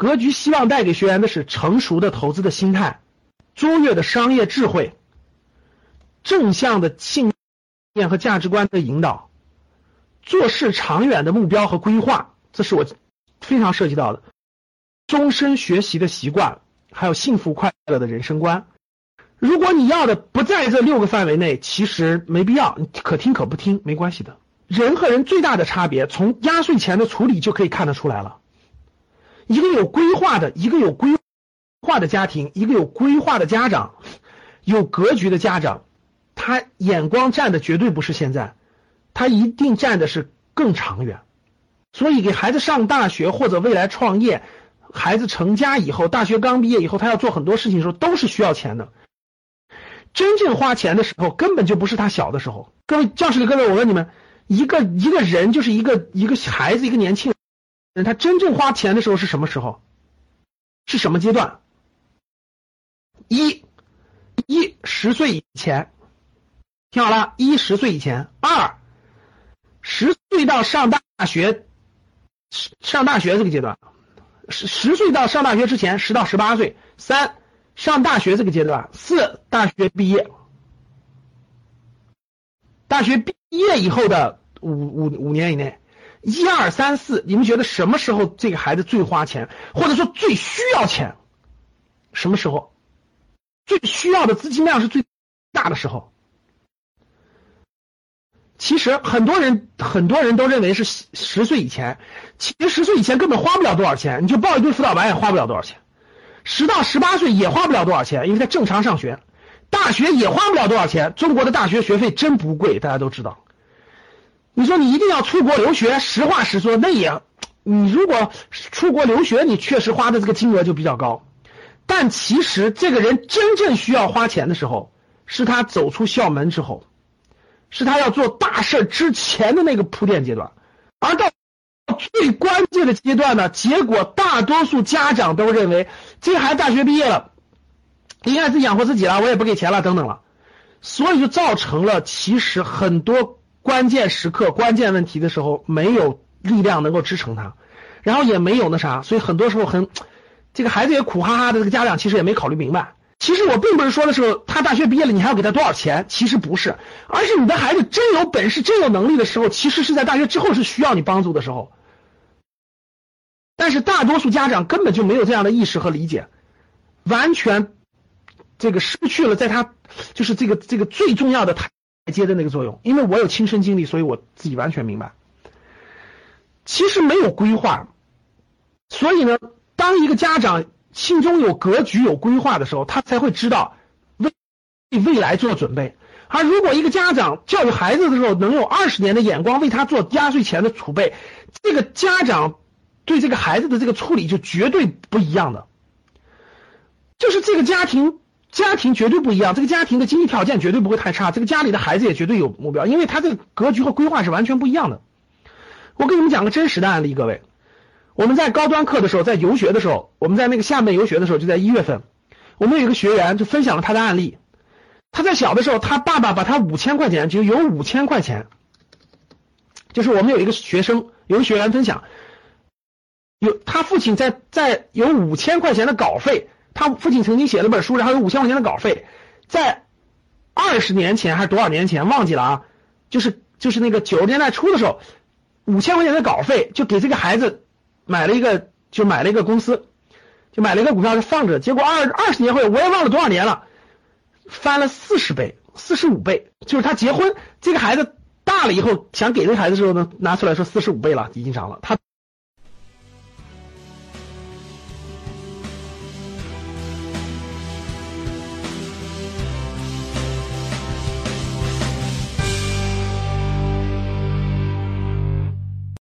格局希望带给学员的是成熟的投资的心态，卓越的商业智慧，正向的信念和价值观的引导，做事长远的目标和规划，这是我非常涉及到的，终身学习的习惯，还有幸福快乐的人生观。如果你要的不在这六个范围内，其实没必要，你可听可不听，没关系的。人和人最大的差别，从压岁钱的处理就可以看得出来了。一个有规划的，一个有规划的家庭，一个有规划的家长，有格局的家长，他眼光站的绝对不是现在，他一定站的是更长远。所以，给孩子上大学或者未来创业，孩子成家以后，大学刚毕业以后，他要做很多事情的时候，都是需要钱的。真正花钱的时候，根本就不是他小的时候。各位教室里各位，我问你们。一个一个人就是一个一个孩子，一个年轻人人，他真正花钱的时候是什么时候？是什么阶段？一，一十岁以前，听好了，一十岁以前；二，十岁到上大学，上大学这个阶段，十十岁到上大学之前，十到十八岁；三，上大学这个阶段；四，大学毕业，大学毕业以后的。五五五年以内，一二三四，你们觉得什么时候这个孩子最花钱，或者说最需要钱？什么时候最需要的资金量是最大的时候？其实很多人很多人都认为是十岁以前，其实十岁以前根本花不了多少钱，你就报一顿辅导班也花不了多少钱。十到十八岁也花不了多少钱，因为在正常上学，大学也花不了多少钱。中国的大学学费真不贵，大家都知道。你说你一定要出国留学，实话实说，那也，你如果出国留学，你确实花的这个金额就比较高。但其实这个人真正需要花钱的时候，是他走出校门之后，是他要做大事之前的那个铺垫阶段。而到最关键的阶段呢，结果大多数家长都认为，这孩子大学毕业了，应该自己养活自己了，我也不给钱了，等等了，所以就造成了其实很多。关键时刻、关键问题的时候，没有力量能够支撑他，然后也没有那啥，所以很多时候很，这个孩子也苦哈哈的，这个家长其实也没考虑明白。其实我并不是说的时候，他大学毕业了，你还要给他多少钱？其实不是，而是你的孩子真有本事、真有能力的时候，其实是在大学之后是需要你帮助的时候。但是大多数家长根本就没有这样的意识和理解，完全这个失去了在他就是这个这个最重要的台。接的那个作用，因为我有亲身经历，所以我自己完全明白。其实没有规划，所以呢，当一个家长心中有格局、有规划的时候，他才会知道为未来做准备。而如果一个家长教育孩子的时候能有二十年的眼光，为他做压岁钱的储备，这个家长对这个孩子的这个处理就绝对不一样的，就是这个家庭。家庭绝对不一样，这个家庭的经济条件绝对不会太差，这个家里的孩子也绝对有目标，因为他这个格局和规划是完全不一样的。我给你们讲个真实的案例，各位，我们在高端课的时候，在游学的时候，我们在那个厦门游学的时候，就在一月份，我们有一个学员就分享了他的案例，他在小的时候，他爸爸把他五千块钱，就有五千块钱，就是我们有一个学生，有个学员分享，有他父亲在在有五千块钱的稿费。他父亲曾经写了本书，然后有五千块钱的稿费，在二十年前还是多少年前忘记了啊？就是就是那个九十年代初的时候，五千块钱的稿费就给这个孩子买了一个，就买了一个公司，就买了一个股票就放着。结果二二十年后，我也忘了多少年了，翻了四十倍、四十五倍。就是他结婚，这个孩子大了以后想给这个孩子的时候呢，拿出来说四十五倍了，已经涨了。他